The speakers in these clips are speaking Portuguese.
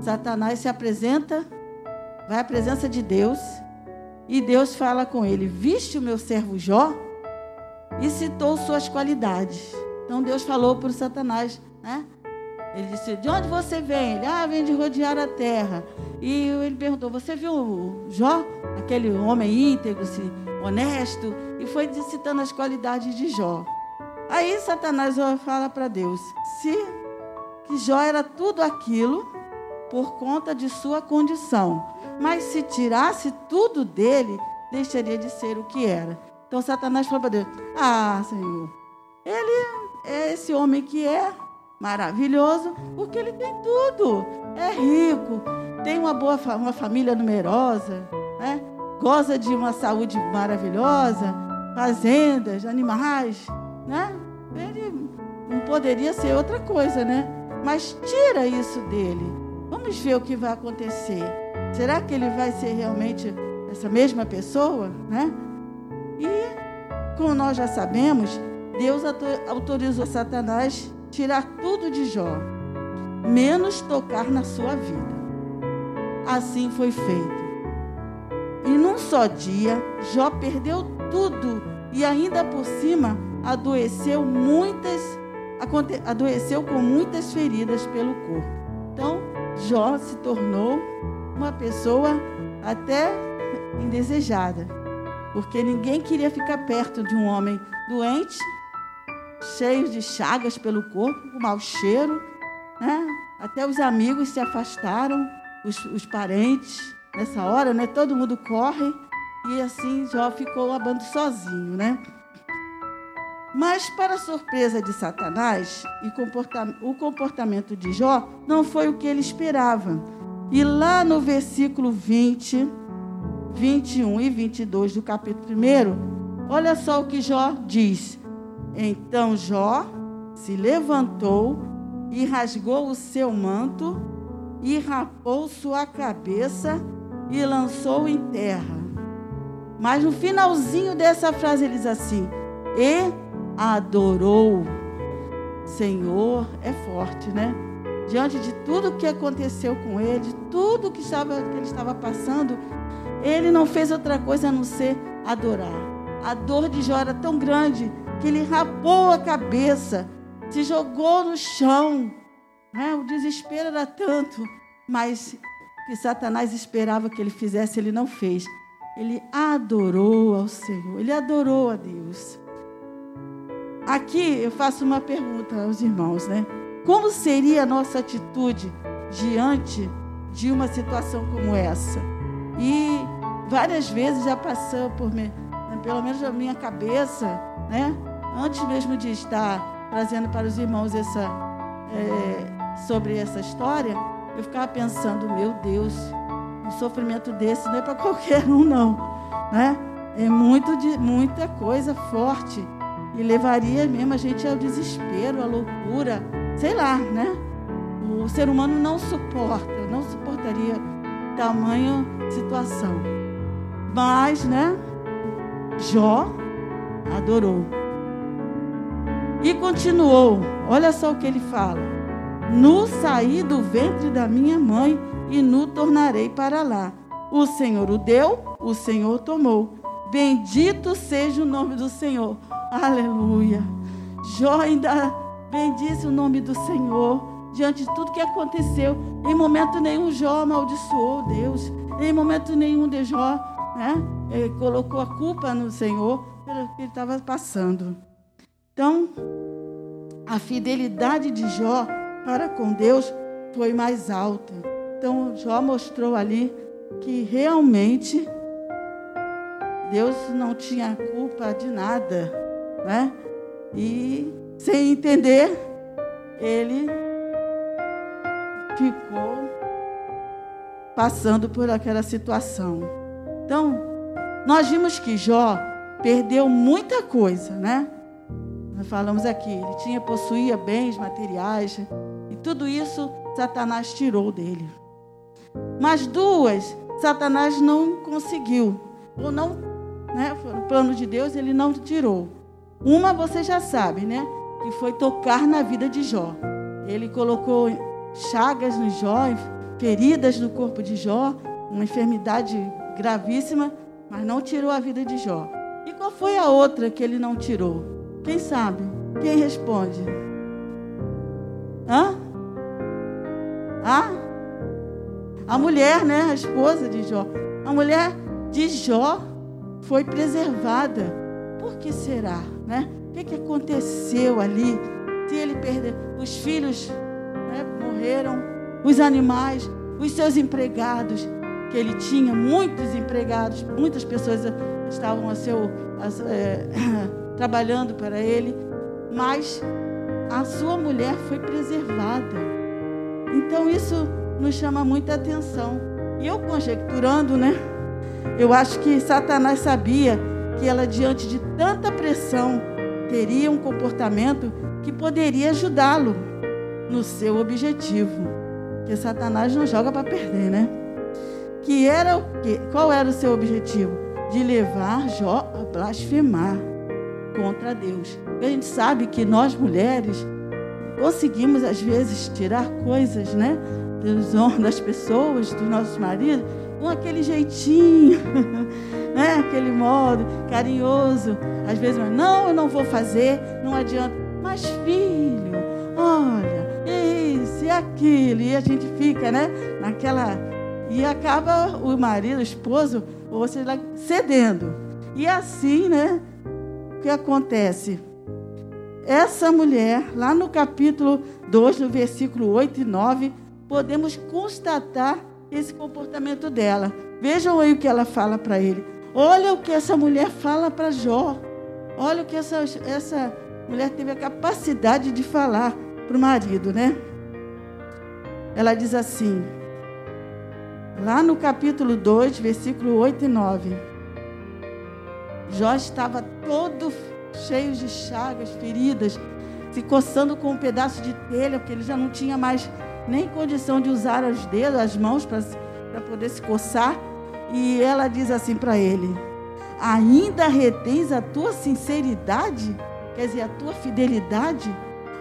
Satanás se apresenta, vai à presença de Deus, e Deus fala com ele: Viste o meu servo Jó? E citou suas qualidades. Então Deus falou para Satanás, né? Ele disse: De onde você vem? Ele, ah, vem de rodear a terra. E ele perguntou: Você viu Jó? Aquele homem íntegro, honesto? E foi citando as qualidades de Jó. Aí Satanás fala para Deus: Se que Jó era tudo aquilo por conta de sua condição, mas se tirasse tudo dele, deixaria de ser o que era. Então Satanás falou para Deus: Ah, Senhor, ele é esse homem que é maravilhoso, porque ele tem tudo. É rico, tem uma boa uma família numerosa, né? goza de uma saúde maravilhosa, fazendas, animais, né? Ele não poderia ser outra coisa, né? Mas tira isso dele. Vamos ver o que vai acontecer. Será que ele vai ser realmente essa mesma pessoa, né? E como nós já sabemos, Deus autorizou Satanás tirar tudo de Jó, menos tocar na sua vida. Assim foi feito. E num só dia, Jó perdeu tudo e ainda por cima adoeceu muitas adoeceu com muitas feridas pelo corpo. Então, Jó se tornou uma pessoa até indesejada, porque ninguém queria ficar perto de um homem doente cheios de chagas pelo corpo, com mau cheiro. Né? Até os amigos se afastaram, os, os parentes. Nessa hora, né? todo mundo corre. E assim Jó ficou abando sozinho. Né? Mas, para surpresa de Satanás, o comportamento de Jó não foi o que ele esperava. E lá no versículo 20, 21 e 22 do capítulo 1, olha só o que Jó diz. Então Jó se levantou e rasgou o seu manto e rapou sua cabeça e lançou em terra. Mas no finalzinho dessa frase ele diz assim: e adorou. Senhor é forte, né? Diante de tudo que aconteceu com ele, de tudo que, estava, que ele estava passando, ele não fez outra coisa a não ser adorar. A dor de Jó era tão grande que ele rapou a cabeça, se jogou no chão. Né? O desespero era tanto, mas que Satanás esperava que ele fizesse, ele não fez. Ele adorou ao Senhor, ele adorou a Deus. Aqui eu faço uma pergunta aos irmãos, né? Como seria a nossa atitude diante de uma situação como essa? E várias vezes já passou por mim, pelo menos na minha cabeça, né? antes mesmo de estar trazendo para os irmãos essa, é, sobre essa história, eu ficava pensando, meu Deus, um sofrimento desse não é para qualquer um, não. Né? É muito de, muita coisa forte. E levaria mesmo a gente ao desespero, à loucura, sei lá, né? O ser humano não suporta, não suportaria tamanha situação. Mas, né? Jó adorou. E continuou, olha só o que ele fala: Nu saí do ventre da minha mãe e nu tornarei para lá. O Senhor o deu, o Senhor tomou. Bendito seja o nome do Senhor. Aleluia. Jó ainda bendize o nome do Senhor diante de tudo que aconteceu. Em momento nenhum Jó amaldiçoou Deus. Em momento nenhum de Jó né, ele colocou a culpa no Senhor pelo que ele estava passando. Então, a fidelidade de Jó para com Deus foi mais alta. Então, Jó mostrou ali que realmente Deus não tinha culpa de nada, né? E sem entender, ele ficou passando por aquela situação. Então, nós vimos que Jó perdeu muita coisa, né? Nós falamos aqui, ele tinha, possuía bens materiais, e tudo isso Satanás tirou dele. Mas duas, Satanás não conseguiu, ou não, né, no plano de Deus, ele não tirou. Uma você já sabe, né? Que foi tocar na vida de Jó. Ele colocou chagas no Jó, feridas no corpo de Jó, uma enfermidade gravíssima, mas não tirou a vida de Jó. E qual foi a outra que ele não tirou? Quem sabe? Quem responde? Hã? Hã? A mulher, né? A esposa de Jó. A mulher de Jó foi preservada. Por que será, né? O que, que aconteceu ali? Se ele perdeu, os filhos né, morreram, os animais, os seus empregados, que ele tinha muitos empregados, muitas pessoas estavam a seu, a, é, trabalhando para ele, mas a sua mulher foi preservada. Então isso nos chama muita atenção. E eu conjecturando, né? Eu acho que Satanás sabia que ela, diante de tanta pressão, teria um comportamento que poderia ajudá-lo no seu objetivo. Porque Satanás não joga para perder, né? Que era o quê? Qual era o seu objetivo? De levar Jó a blasfemar contra Deus. A gente sabe que nós mulheres conseguimos às vezes tirar coisas, né, dos homens, das pessoas, dos nossos maridos, com aquele jeitinho, né, aquele modo carinhoso. Às vezes, não, eu não vou fazer, não adianta. Mas filho, olha, isso e aquilo, e a gente fica, né, naquela e acaba o marido, o esposo, ou seja, cedendo. E assim, né? O que acontece? Essa mulher, lá no capítulo 2, no versículo 8 e 9, podemos constatar esse comportamento dela. Vejam aí o que ela fala para ele. Olha o que essa mulher fala para Jó. Olha o que essa, essa mulher teve a capacidade de falar para o marido, né? Ela diz assim: Lá no capítulo 2, versículo 8 e 9. Jó estava todo cheio de chagas, feridas, se coçando com um pedaço de telha, porque ele já não tinha mais nem condição de usar os dedos, as mãos para poder se coçar. E ela diz assim para ele: Ainda retens a tua sinceridade? Quer dizer, a tua fidelidade?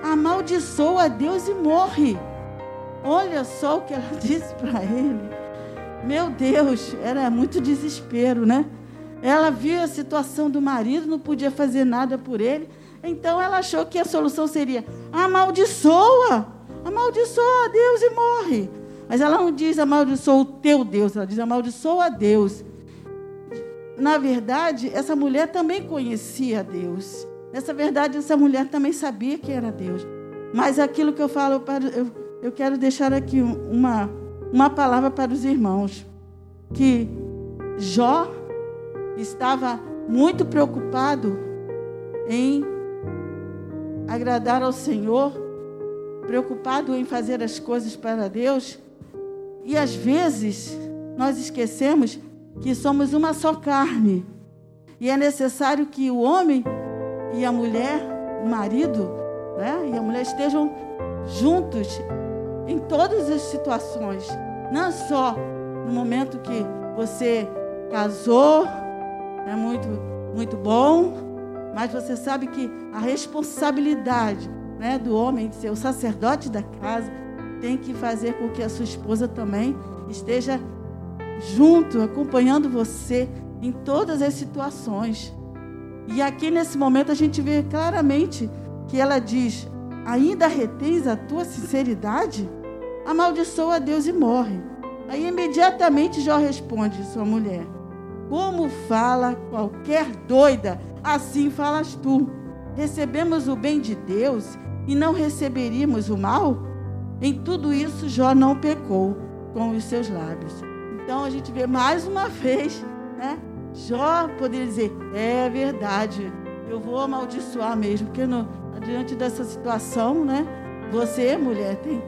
Amaldiçoa a Deus e morre. Olha só o que ela disse para ele. Meu Deus, era muito desespero, né? Ela viu a situação do marido, não podia fazer nada por ele. Então ela achou que a solução seria: amaldiçoa, amaldiçoa a Deus e morre. Mas ela não diz amaldiçoa o teu Deus, ela diz amaldiçoa a Deus. Na verdade, essa mulher também conhecia Deus. Nessa verdade, essa mulher também sabia que era Deus. Mas aquilo que eu falo, eu, eu quero deixar aqui uma, uma palavra para os irmãos. Que Jó estava muito preocupado em agradar ao Senhor, preocupado em fazer as coisas para Deus. E às vezes nós esquecemos que somos uma só carne. E é necessário que o homem e a mulher, o marido, né, e a mulher estejam juntos em todas as situações, não só no momento que você casou, é muito muito bom, mas você sabe que a responsabilidade, né, do homem de ser o sacerdote da casa tem que fazer com que a sua esposa também esteja junto, acompanhando você em todas as situações. E aqui nesse momento a gente vê claramente que ela diz: Ainda retens a tua sinceridade? amaldiçoa a Deus e morre. Aí imediatamente Jó responde, sua mulher: Como fala qualquer doida, assim falas tu. Recebemos o bem de Deus e não receberíamos o mal? Em tudo isso, Jó não pecou com os seus lábios. Então a gente vê mais uma vez, né? Jó poderia dizer: É verdade, eu vou amaldiçoar mesmo, porque no, diante dessa situação, né? Você, mulher, tem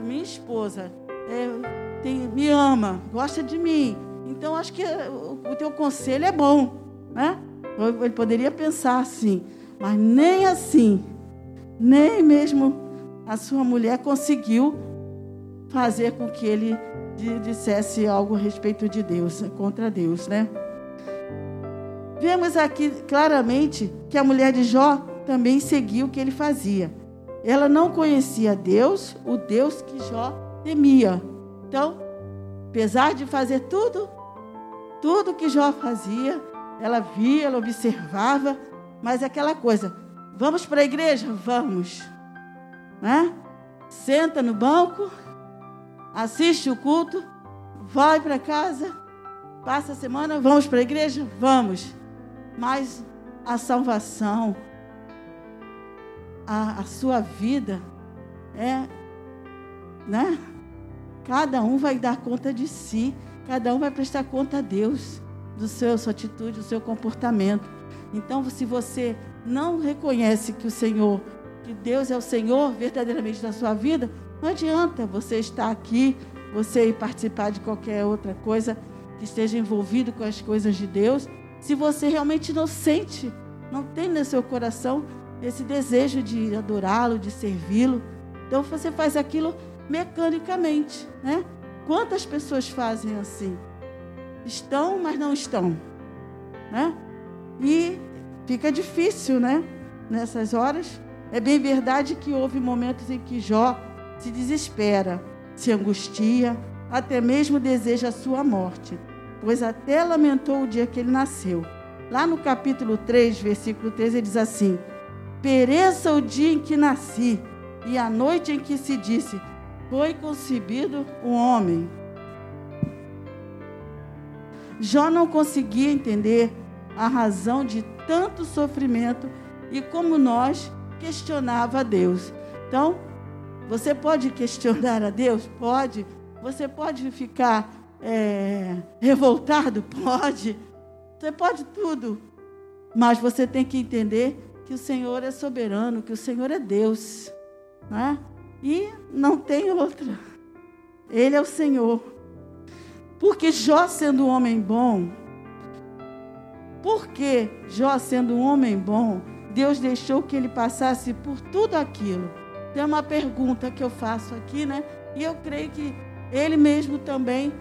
minha esposa é, tem, me ama, gosta de mim. Então acho que o, o teu conselho é bom, né? Ele poderia pensar assim, mas nem assim, nem mesmo a sua mulher conseguiu fazer com que ele dissesse algo a respeito de Deus, contra Deus, né? Vemos aqui claramente que a mulher de Jó também seguiu o que ele fazia. Ela não conhecia Deus, o Deus que Jó temia. Então, apesar de fazer tudo, tudo que Jó fazia, ela via, ela observava, mas aquela coisa, vamos para a igreja? Vamos. Né? Senta no banco, assiste o culto, vai para casa, passa a semana, vamos para a igreja? Vamos. Mas a salvação, a, a sua vida é, né? Cada um vai dar conta de si, cada um vai prestar conta a Deus do seu sua atitude, do seu comportamento. Então, se você não reconhece que o Senhor, que Deus é o Senhor verdadeiramente da sua vida, não adianta você estar aqui, você ir participar de qualquer outra coisa que esteja envolvido com as coisas de Deus, se você realmente não sente, não tem no seu coração esse desejo de adorá-lo, de servi-lo. Então você faz aquilo mecanicamente, né? Quantas pessoas fazem assim? Estão, mas não estão, né? E fica difícil, né? Nessas horas. É bem verdade que houve momentos em que Jó se desespera, se angustia, até mesmo deseja a sua morte, pois até lamentou o dia que ele nasceu. Lá no capítulo 3, versículo 13, ele diz assim: Pereça o dia em que nasci, e a noite em que se disse: Foi concebido o homem. Jó não conseguia entender a razão de tanto sofrimento e como nós questionava a Deus. Então, você pode questionar a Deus? Pode. Você pode ficar é, revoltado? Pode. Você pode tudo. Mas você tem que entender que o Senhor é soberano, que o Senhor é Deus. Né? E não tem outra. Ele é o Senhor. Porque Jó, sendo um homem bom, porque Jó, sendo um homem bom, Deus deixou que ele passasse por tudo aquilo. Tem uma pergunta que eu faço aqui, né? E eu creio que ele mesmo também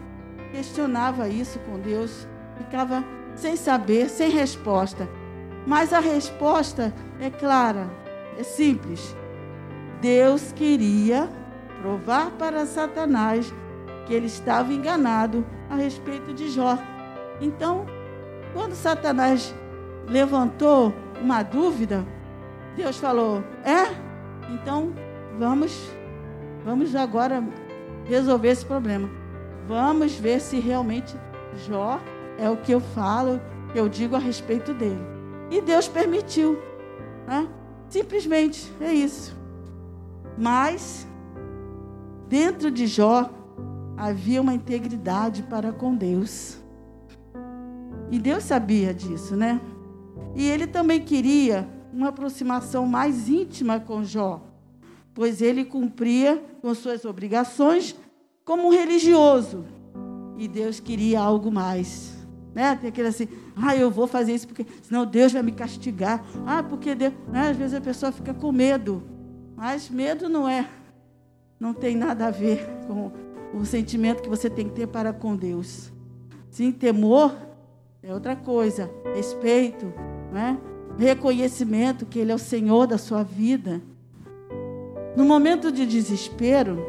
questionava isso com Deus, ficava sem saber, sem resposta. Mas a resposta é clara, é simples. Deus queria provar para Satanás que ele estava enganado a respeito de Jó. Então, quando Satanás levantou uma dúvida, Deus falou: "É? Então, vamos vamos agora resolver esse problema. Vamos ver se realmente Jó é o que eu falo, que eu digo a respeito dele." E Deus permitiu, né? Simplesmente é isso. Mas dentro de Jó havia uma integridade para com Deus. E Deus sabia disso, né? E ele também queria uma aproximação mais íntima com Jó, pois ele cumpria com suas obrigações como um religioso. E Deus queria algo mais. Né? Tem aquele assim, ah, eu vou fazer isso porque senão Deus vai me castigar. Ah, porque Deus. Né? Às vezes a pessoa fica com medo. Mas medo não é, não tem nada a ver com o sentimento que você tem que ter para com Deus. Sim, temor é outra coisa. Respeito, né? reconhecimento que Ele é o Senhor da sua vida. No momento de desespero,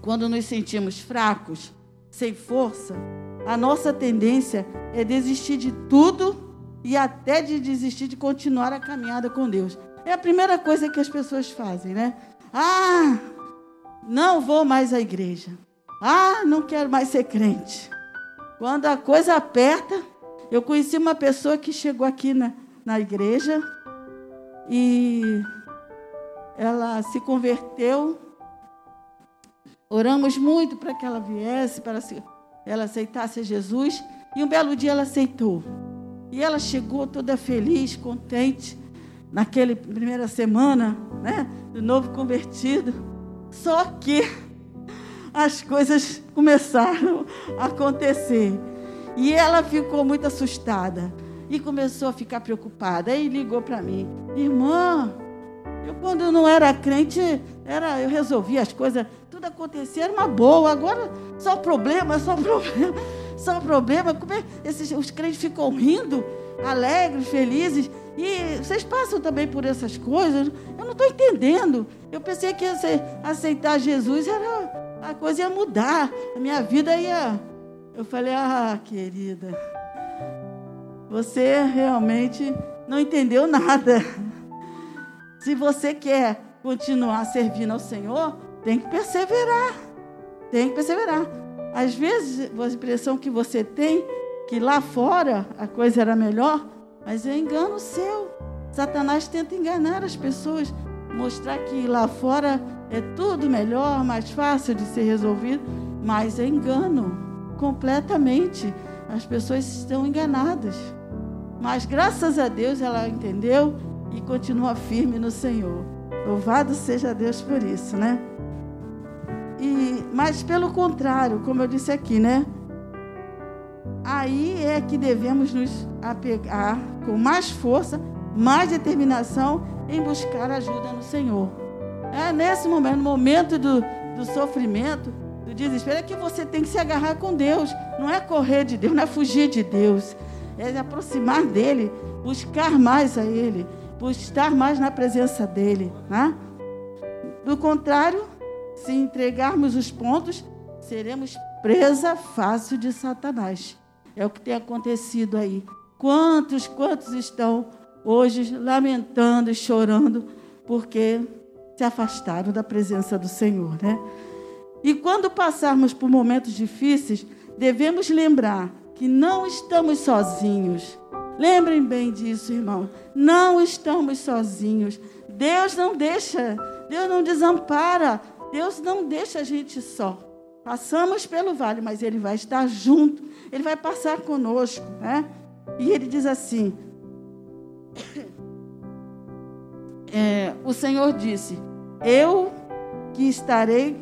quando nos sentimos fracos, sem força, a nossa tendência é desistir de tudo e até de desistir de continuar a caminhada com Deus. É a primeira coisa que as pessoas fazem, né? Ah, não vou mais à igreja. Ah, não quero mais ser crente. Quando a coisa aperta, eu conheci uma pessoa que chegou aqui na, na igreja e ela se converteu. Oramos muito para que ela viesse, para ela aceitasse Jesus. E um belo dia ela aceitou. E ela chegou toda feliz, contente, naquela primeira semana, né, do novo convertido. Só que as coisas começaram a acontecer. E ela ficou muito assustada e começou a ficar preocupada. Aí ligou para mim, irmã, eu quando não era crente, era, eu resolvia as coisas, tudo acontecia, era uma boa. Agora só problema, só problema, só problema. Como é, esses, os crentes ficam rindo, alegres, felizes. E vocês passam também por essas coisas? Eu não estou entendendo. Eu pensei que aceitar Jesus era a coisa ia mudar, a minha vida ia. Eu falei, ah, querida, você realmente não entendeu nada. Se você quer continuar servindo ao Senhor, tem que perseverar. Tem que perseverar. Às vezes, a impressão que você tem que lá fora a coisa era melhor, mas é engano seu. Satanás tenta enganar as pessoas, mostrar que lá fora é tudo melhor, mais fácil de ser resolvido, mas é engano completamente. As pessoas estão enganadas. Mas graças a Deus ela entendeu e continua firme no Senhor. Louvado seja Deus por isso, né? E, mas pelo contrário, como eu disse aqui, né? Aí é que devemos nos apegar com mais força, mais determinação em buscar ajuda no Senhor. É nesse momento, no momento do, do sofrimento, do desespero, é que você tem que se agarrar com Deus. Não é correr de Deus, não é fugir de Deus. É se aproximar dEle, buscar mais a Ele, estar mais na presença dEle. Né? Do contrário, se entregarmos os pontos, seremos presa fácil de Satanás. É o que tem acontecido aí. Quantos, quantos estão hoje lamentando e chorando porque se afastaram da presença do Senhor, né? E quando passarmos por momentos difíceis, devemos lembrar que não estamos sozinhos. Lembrem bem disso, irmão. Não estamos sozinhos. Deus não deixa, Deus não desampara Deus não deixa a gente só. Passamos pelo vale, mas Ele vai estar junto, Ele vai passar conosco, né? E Ele diz assim: é, O Senhor disse: Eu que estarei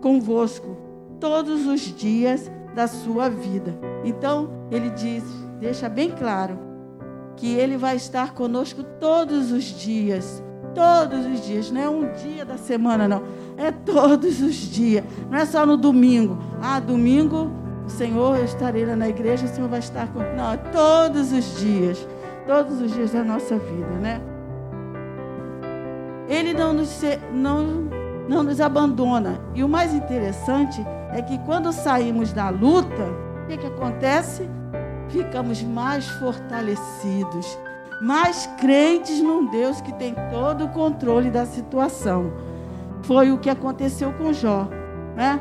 convosco todos os dias da sua vida. Então, Ele diz, deixa bem claro, que Ele vai estar conosco todos os dias Todos os dias, não é um dia da semana, não. É todos os dias. Não é só no domingo. Ah, domingo, Senhor, eu estarei lá na igreja, o Senhor vai estar com. É todos os dias. Todos os dias da nossa vida, né? Ele não nos, não, não nos abandona. E o mais interessante é que quando saímos da luta, o que, que acontece? Ficamos mais fortalecidos mais crentes num Deus que tem todo o controle da situação. Foi o que aconteceu com Jó, né?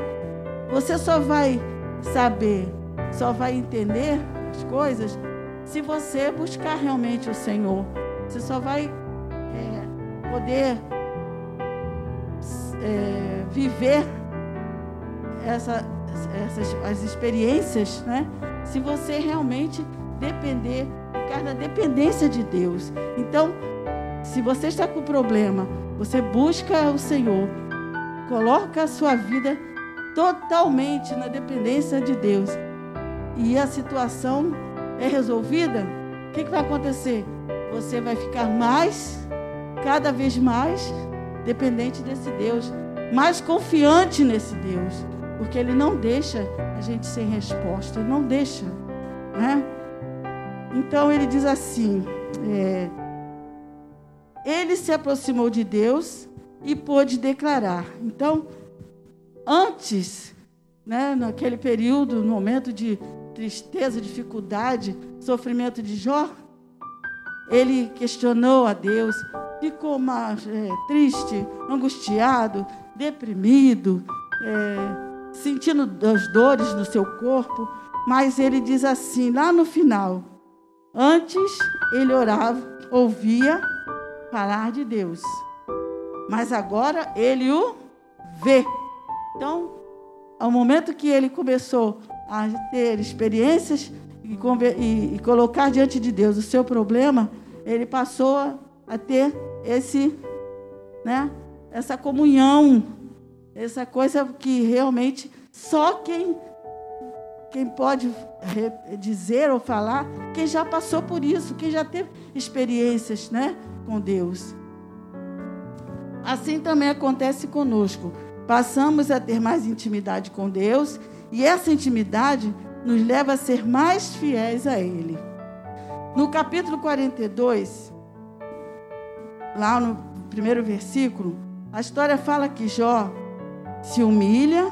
Você só vai saber, só vai entender as coisas se você buscar realmente o Senhor. Você só vai é, poder é, viver essa, essas as experiências, né? Se você realmente depender ficar na dependência de Deus. Então, se você está com problema, você busca o Senhor, coloca a sua vida totalmente na dependência de Deus e a situação é resolvida, o que, que vai acontecer? Você vai ficar mais, cada vez mais, dependente desse Deus, mais confiante nesse Deus, porque Ele não deixa a gente sem resposta, Ele não deixa, né? Então ele diz assim: é, ele se aproximou de Deus e pôde declarar. Então, antes, né, naquele período, no momento de tristeza, dificuldade, sofrimento de Jó, ele questionou a Deus, ficou mais, é, triste, angustiado, deprimido, é, sentindo as dores no seu corpo, mas ele diz assim, lá no final: Antes ele orava, ouvia falar de Deus, mas agora ele o vê. Então, ao momento que ele começou a ter experiências e, e, e colocar diante de Deus o seu problema, ele passou a ter esse, né, essa comunhão, essa coisa que realmente só quem quem pode dizer ou falar, quem já passou por isso, quem já teve experiências né, com Deus. Assim também acontece conosco. Passamos a ter mais intimidade com Deus e essa intimidade nos leva a ser mais fiéis a Ele. No capítulo 42, lá no primeiro versículo, a história fala que Jó se humilha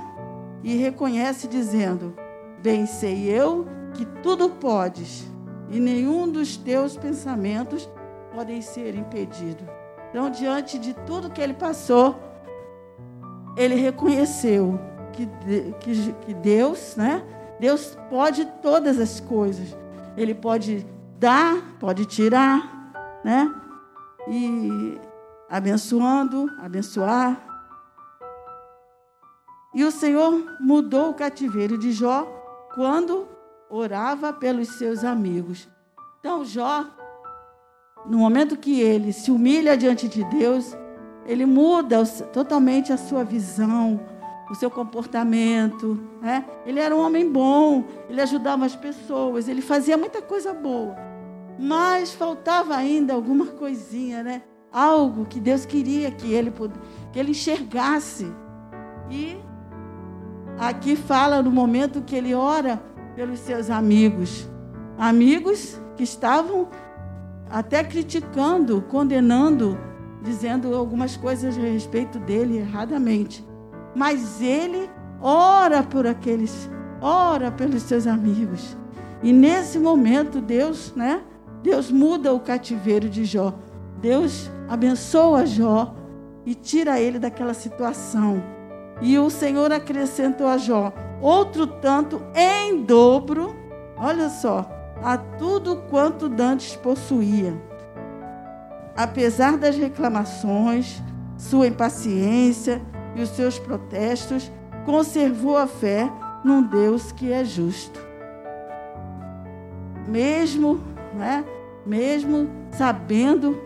e reconhece, dizendo: Bem sei eu que tudo podes, e nenhum dos teus pensamentos podem ser impedido. Então, diante de tudo que ele passou, ele reconheceu que, que, que Deus, né? Deus pode todas as coisas. Ele pode dar, pode tirar, né? E abençoando, abençoar. E o Senhor mudou o cativeiro de Jó quando orava pelos seus amigos. Então, Jó, no momento que ele se humilha diante de Deus, ele muda totalmente a sua visão, o seu comportamento. Né? Ele era um homem bom, ele ajudava as pessoas, ele fazia muita coisa boa. Mas faltava ainda alguma coisinha, né? Algo que Deus queria que ele, que ele enxergasse. E aqui fala no momento que ele ora pelos seus amigos. Amigos que estavam até criticando, condenando, dizendo algumas coisas a respeito dele erradamente. Mas ele ora por aqueles, ora pelos seus amigos. E nesse momento Deus, né? Deus muda o cativeiro de Jó. Deus abençoa Jó e tira ele daquela situação. E o Senhor acrescentou a Jó outro tanto em dobro, olha só, a tudo quanto dantes possuía. Apesar das reclamações, sua impaciência e os seus protestos, conservou a fé num Deus que é justo. Mesmo, né, mesmo sabendo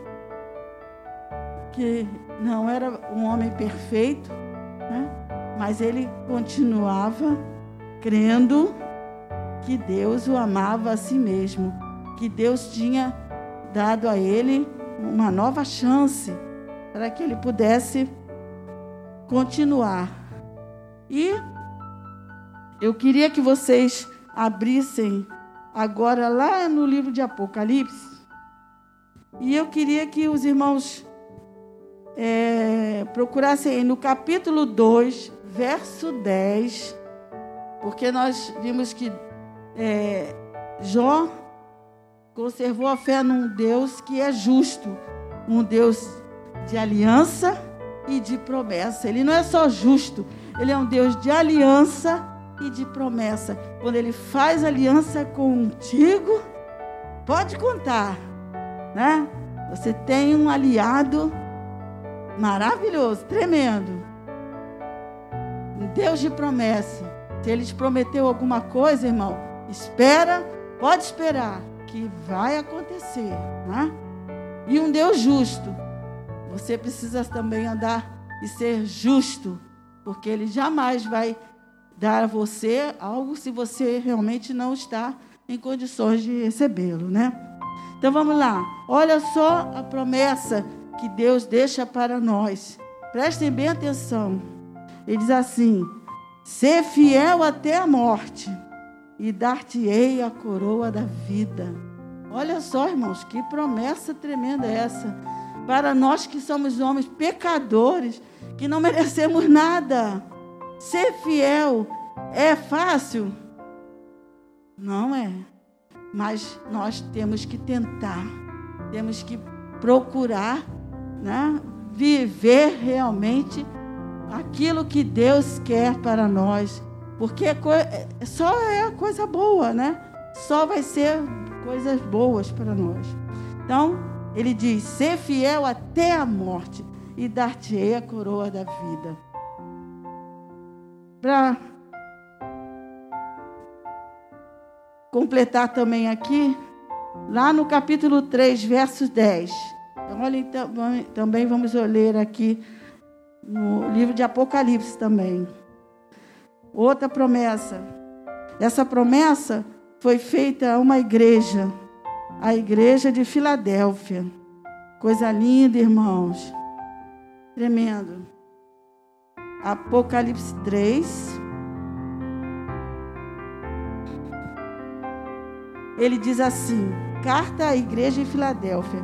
que não era um homem perfeito, né, mas ele continuava crendo que Deus o amava a si mesmo, que Deus tinha dado a ele uma nova chance para que ele pudesse continuar. E eu queria que vocês abrissem agora lá no livro de Apocalipse. E eu queria que os irmãos é, procurassem aí no capítulo 2, verso 10, porque nós vimos que é, Jó conservou a fé num Deus que é justo, um Deus de aliança e de promessa. Ele não é só justo, ele é um Deus de aliança e de promessa. Quando ele faz aliança contigo, pode contar, né? Você tem um aliado maravilhoso, tremendo. Um Deus de promessa. Se ele te prometeu alguma coisa, irmão, espera, pode esperar, que vai acontecer, né? E um Deus justo. Você precisa também andar e ser justo, porque Ele jamais vai dar a você algo se você realmente não está em condições de recebê-lo, né? Então vamos lá. Olha só a promessa que Deus deixa para nós. Prestem bem atenção. Ele diz assim: Ser fiel até a morte, e dar-te-ei a coroa da vida. Olha só, irmãos, que promessa tremenda é essa para nós que somos homens pecadores, que não merecemos nada. Ser fiel é fácil? Não é. Mas nós temos que tentar, temos que procurar né, viver realmente aquilo que Deus quer para nós. Porque é só é coisa boa, né? Só vai ser coisas boas para nós. Então, ele diz: ser fiel até a morte e dar-te-ei a coroa da vida. Para completar também aqui, lá no capítulo 3, verso 10. Então, olha, então, também vamos ler aqui no livro de Apocalipse também. Outra promessa. Essa promessa foi feita uma igreja a igreja de Filadélfia. Coisa linda, irmãos. Tremendo. Apocalipse 3. Ele diz assim: Carta à igreja em Filadélfia.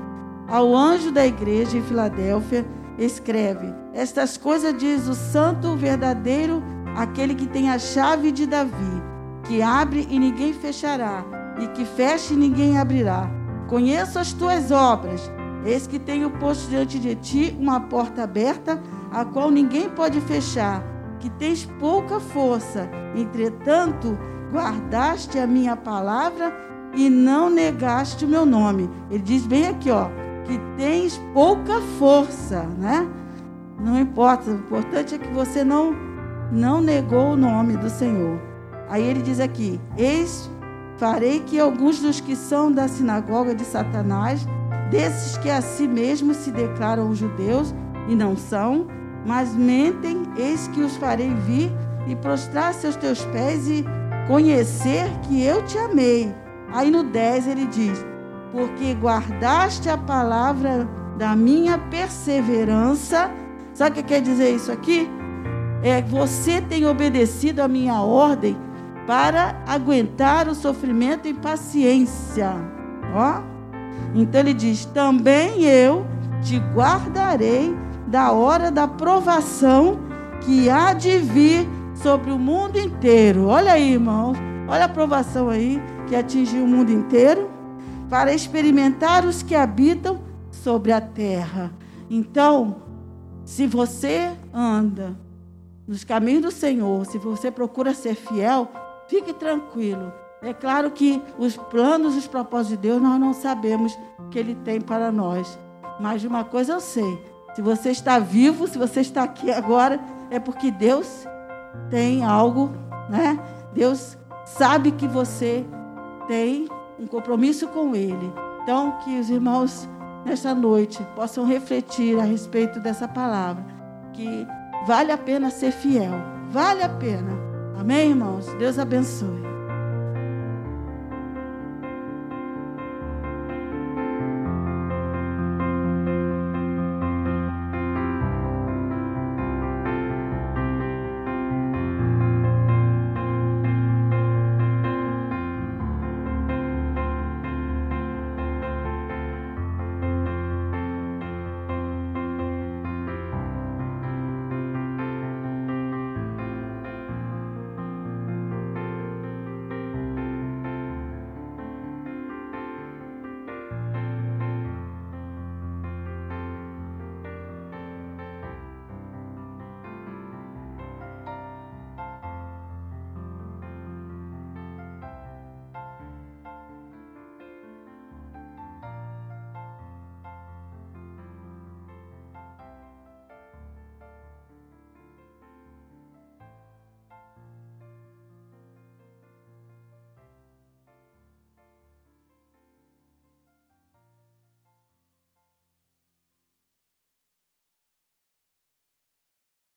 Ao anjo da igreja em Filadélfia, escreve: Estas coisas diz o santo, verdadeiro aquele que tem a chave de Davi, que abre e ninguém fechará, e que fecha e ninguém abrirá. Conheço as tuas obras, eis que tenho posto diante de ti uma porta aberta, a qual ninguém pode fechar, que tens pouca força, entretanto, guardaste a minha palavra e não negaste o meu nome. Ele diz bem aqui, ó, que tens pouca força, né? Não importa, o importante é que você não não negou o nome do Senhor. Aí ele diz aqui: Eis, farei que alguns dos que são da sinagoga de Satanás, desses que a si mesmos se declaram judeus e não são, mas mentem, eis que os farei vir e prostrar-se aos teus pés e conhecer que eu te amei. Aí no 10 ele diz: Porque guardaste a palavra da minha perseverança. Sabe o que quer dizer isso aqui? É você tem obedecido a minha ordem para aguentar o sofrimento e paciência. Ó. Então ele diz: Também eu te guardarei da hora da provação que há de vir sobre o mundo inteiro. Olha aí, irmãos. Olha a provação aí que atingiu o mundo inteiro para experimentar os que habitam sobre a terra. Então, se você anda nos caminhos do Senhor, se você procura ser fiel, fique tranquilo. É claro que os planos, os propósitos de Deus, nós não sabemos que Ele tem para nós. Mas de uma coisa eu sei: se você está vivo, se você está aqui agora, é porque Deus tem algo, né? Deus sabe que você tem um compromisso com Ele. Então, que os irmãos nesta noite possam refletir a respeito dessa palavra, que vale a pena ser fiel, vale a pena. Amém, irmãos? Deus abençoe.